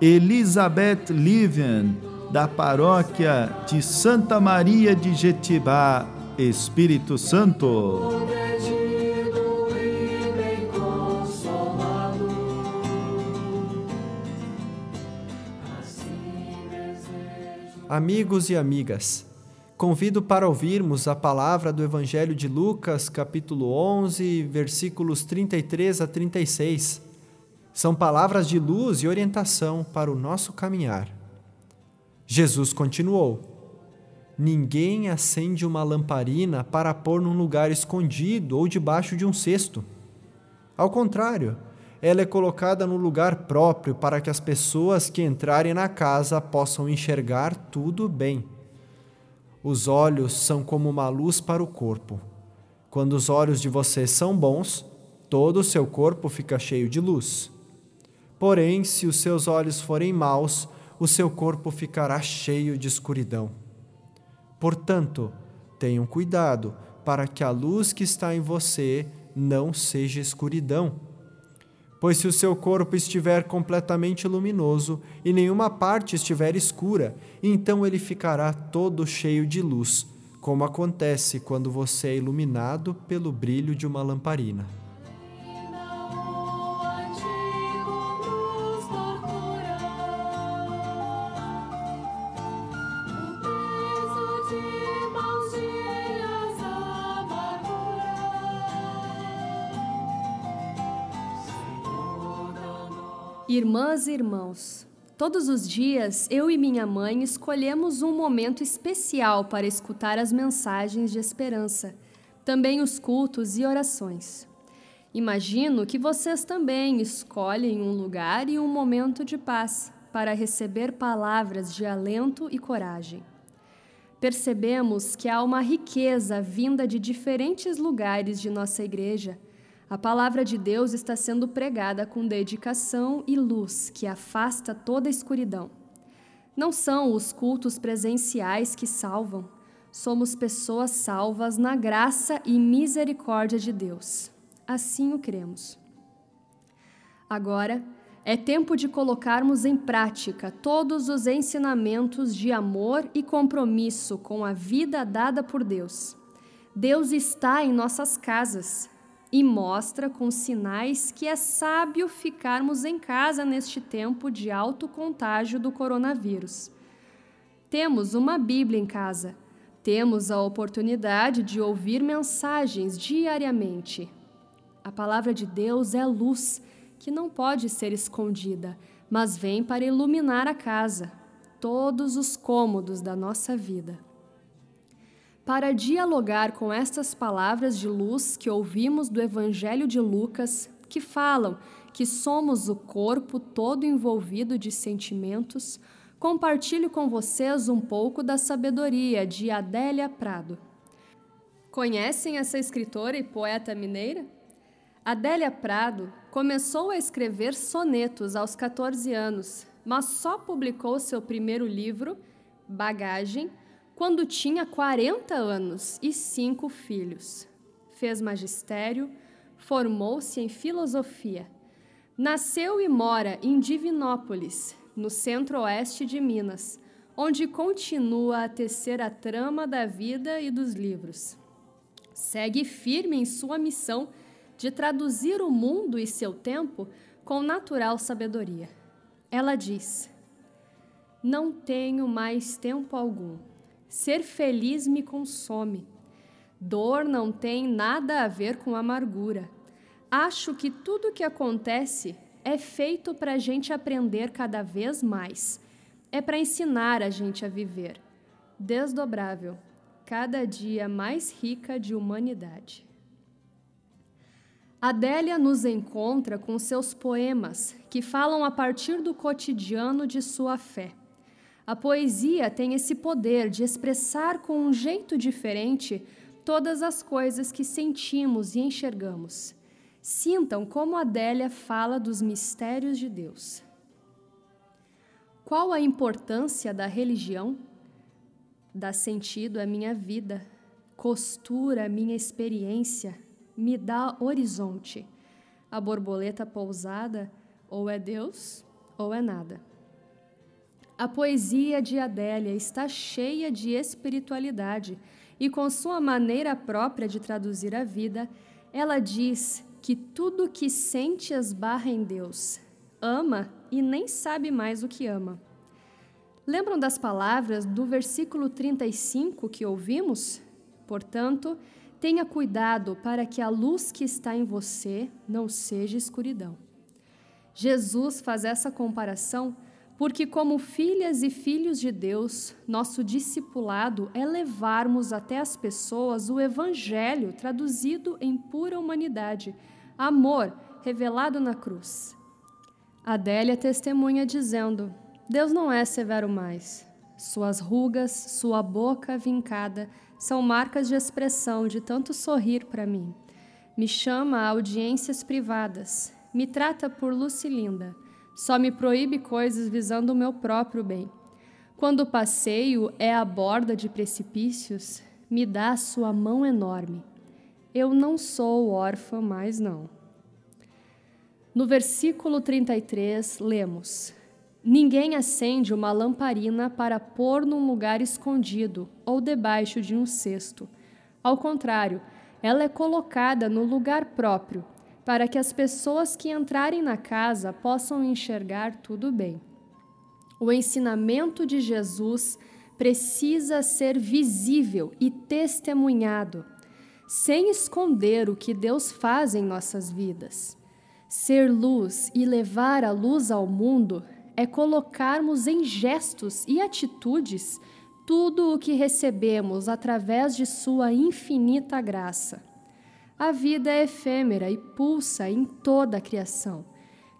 Elizabeth Livian, da paróquia de Santa Maria de Jetibá, Espírito Santo. Amigos e amigas, convido para ouvirmos a palavra do Evangelho de Lucas, capítulo 11, versículos 33 a 36 são palavras de luz e orientação para o nosso caminhar. Jesus continuou: Ninguém acende uma lamparina para pôr num lugar escondido ou debaixo de um cesto. Ao contrário, ela é colocada no lugar próprio para que as pessoas que entrarem na casa possam enxergar tudo bem. Os olhos são como uma luz para o corpo. Quando os olhos de vocês são bons, todo o seu corpo fica cheio de luz. Porém, se os seus olhos forem maus, o seu corpo ficará cheio de escuridão. Portanto, tenham cuidado para que a luz que está em você não seja escuridão. Pois se o seu corpo estiver completamente luminoso e nenhuma parte estiver escura, então ele ficará todo cheio de luz, como acontece quando você é iluminado pelo brilho de uma lamparina. E irmãos, todos os dias eu e minha mãe escolhemos um momento especial para escutar as mensagens de esperança, também os cultos e orações. Imagino que vocês também escolhem um lugar e um momento de paz para receber palavras de alento e coragem. Percebemos que há uma riqueza vinda de diferentes lugares de nossa igreja a palavra de Deus está sendo pregada com dedicação e luz que afasta toda a escuridão. Não são os cultos presenciais que salvam, somos pessoas salvas na graça e misericórdia de Deus. Assim o cremos. Agora, é tempo de colocarmos em prática todos os ensinamentos de amor e compromisso com a vida dada por Deus. Deus está em nossas casas e mostra com sinais que é sábio ficarmos em casa neste tempo de alto contágio do coronavírus. Temos uma Bíblia em casa. Temos a oportunidade de ouvir mensagens diariamente. A palavra de Deus é luz que não pode ser escondida, mas vem para iluminar a casa, todos os cômodos da nossa vida. Para dialogar com estas palavras de luz que ouvimos do Evangelho de Lucas, que falam que somos o corpo todo envolvido de sentimentos, compartilho com vocês um pouco da sabedoria de Adélia Prado. Conhecem essa escritora e poeta mineira? Adélia Prado começou a escrever sonetos aos 14 anos, mas só publicou seu primeiro livro, Bagagem, quando tinha 40 anos e cinco filhos. Fez magistério, formou-se em filosofia. Nasceu e mora em Divinópolis, no centro-oeste de Minas, onde continua a tecer a trama da vida e dos livros. Segue firme em sua missão de traduzir o mundo e seu tempo com natural sabedoria. Ela diz: Não tenho mais tempo algum Ser feliz me consome. Dor não tem nada a ver com amargura. Acho que tudo o que acontece é feito para a gente aprender cada vez mais. É para ensinar a gente a viver. Desdobrável, cada dia mais rica de humanidade. Adélia nos encontra com seus poemas, que falam a partir do cotidiano de sua fé. A poesia tem esse poder de expressar com um jeito diferente todas as coisas que sentimos e enxergamos. Sintam como Adélia fala dos mistérios de Deus. Qual a importância da religião? Dá sentido à minha vida, costura a minha experiência, me dá horizonte. A borboleta pousada ou é Deus ou é nada. A poesia de Adélia está cheia de espiritualidade e, com sua maneira própria de traduzir a vida, ela diz que tudo que sente esbarra em Deus, ama e nem sabe mais o que ama. Lembram das palavras do versículo 35 que ouvimos? Portanto, Tenha cuidado para que a luz que está em você não seja escuridão. Jesus faz essa comparação porque, como filhas e filhos de Deus, nosso discipulado é levarmos até as pessoas o Evangelho traduzido em pura humanidade, amor revelado na cruz. Adélia testemunha dizendo: Deus não é severo mais. Suas rugas, sua boca vincada, são marcas de expressão de tanto sorrir para mim. Me chama a audiências privadas, me trata por Lucilinda, só me proíbe coisas visando o meu próprio bem. Quando o passeio é à borda de precipícios, me dá sua mão enorme. Eu não sou órfã mais não. No versículo 33, lemos: Ninguém acende uma lamparina para pôr num lugar escondido ou debaixo de um cesto. Ao contrário, ela é colocada no lugar próprio, para que as pessoas que entrarem na casa possam enxergar tudo bem. O ensinamento de Jesus precisa ser visível e testemunhado, sem esconder o que Deus faz em nossas vidas. Ser luz e levar a luz ao mundo é colocarmos em gestos e atitudes tudo o que recebemos através de Sua infinita graça. A vida é efêmera e pulsa em toda a criação.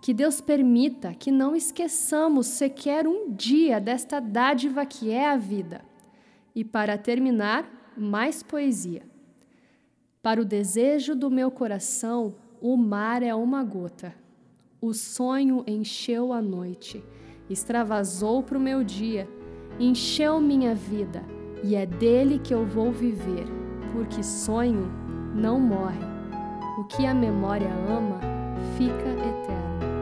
Que Deus permita que não esqueçamos sequer um dia desta dádiva que é a vida. E para terminar, mais poesia. Para o desejo do meu coração, o mar é uma gota o sonho encheu a noite, extravasou para o meu dia, encheu minha vida, e é dele que eu vou viver, porque sonho não morre. O que a memória ama fica eterno.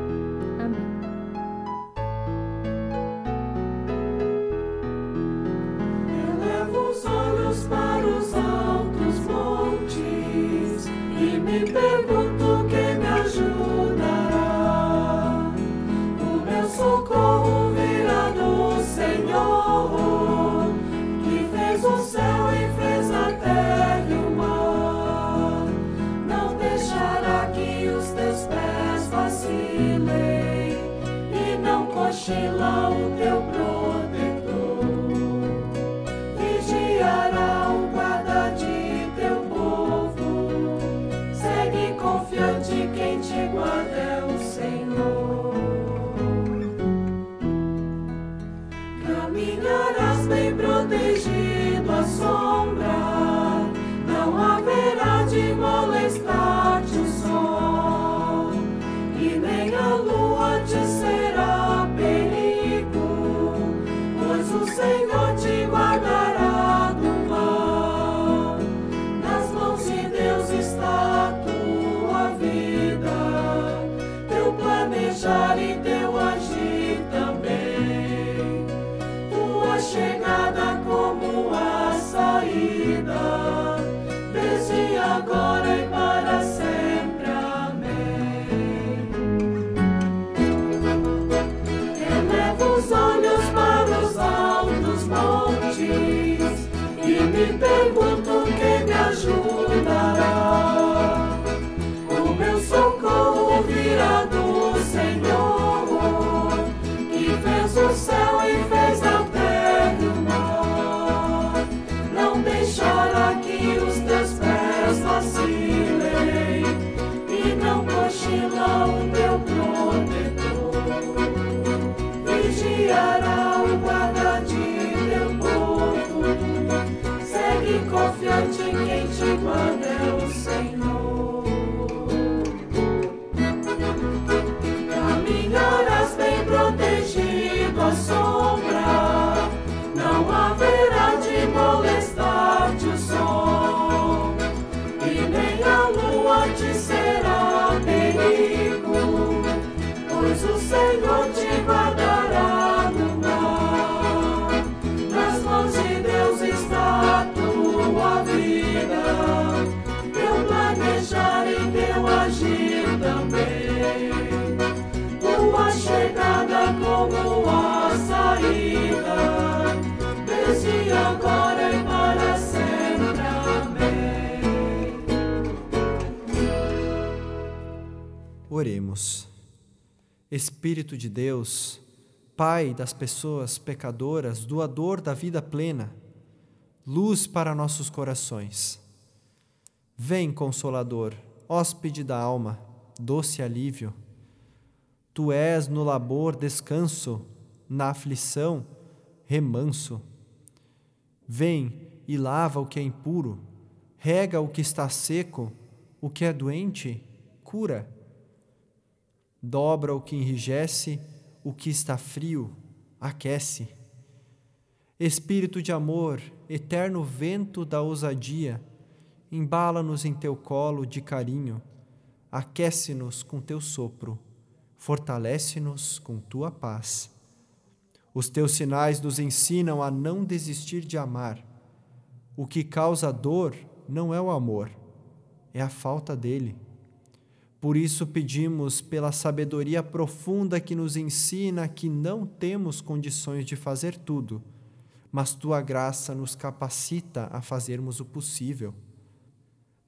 o céu e fez. Oremos. Espírito de Deus, Pai das pessoas pecadoras, doador da vida plena, luz para nossos corações. Vem, Consolador, hóspede da alma, doce alívio. Tu és no labor descanso, na aflição remanso. Vem e lava o que é impuro, rega o que está seco, o que é doente, cura dobra o que enrijece, o que está frio, aquece. Espírito de amor, eterno vento da ousadia, embala-nos em teu colo de carinho, aquece-nos com teu sopro, fortalece-nos com tua paz. Os teus sinais nos ensinam a não desistir de amar. O que causa dor não é o amor, é a falta dele. Por isso pedimos pela sabedoria profunda que nos ensina que não temos condições de fazer tudo, mas tua graça nos capacita a fazermos o possível.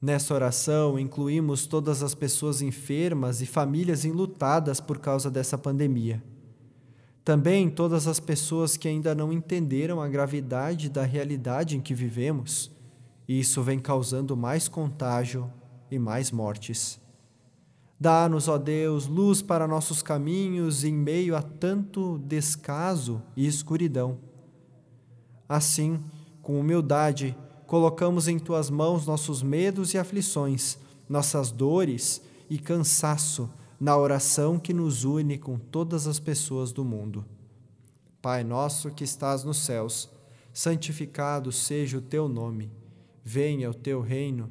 Nessa oração, incluímos todas as pessoas enfermas e famílias enlutadas por causa dessa pandemia. Também todas as pessoas que ainda não entenderam a gravidade da realidade em que vivemos, e isso vem causando mais contágio e mais mortes. Dá-nos, ó Deus, luz para nossos caminhos em meio a tanto descaso e escuridão. Assim, com humildade, colocamos em tuas mãos nossos medos e aflições, nossas dores e cansaço na oração que nos une com todas as pessoas do mundo. Pai nosso que estás nos céus, santificado seja o teu nome. Venha o teu reino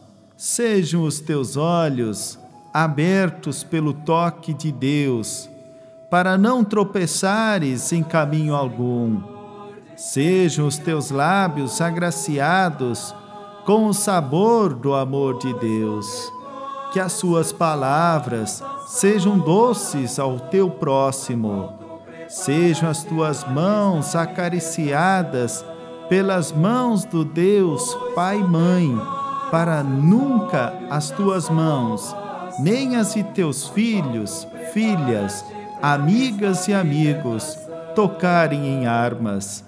Sejam os teus olhos abertos pelo toque de Deus, para não tropeçares em caminho algum. Sejam os teus lábios agraciados com o sabor do amor de Deus. Que as suas palavras sejam doces ao teu próximo. Sejam as tuas mãos acariciadas pelas mãos do Deus Pai e Mãe para nunca as tuas mãos, nem as de teus filhos, filhas, amigas e amigos tocarem em armas.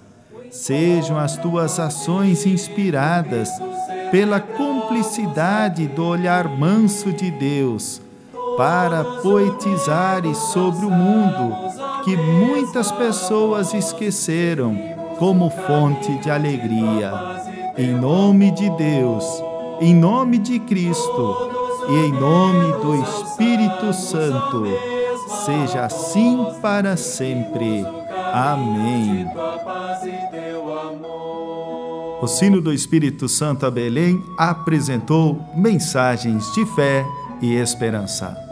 Sejam as tuas ações inspiradas pela cumplicidade do olhar manso de Deus, para poetizares sobre o mundo que muitas pessoas esqueceram como fonte de alegria. Em nome de Deus em nome de Cristo e em nome do Espírito Santo. Seja assim para sempre. Amém. O sino do Espírito Santo a Belém apresentou mensagens de fé e esperança.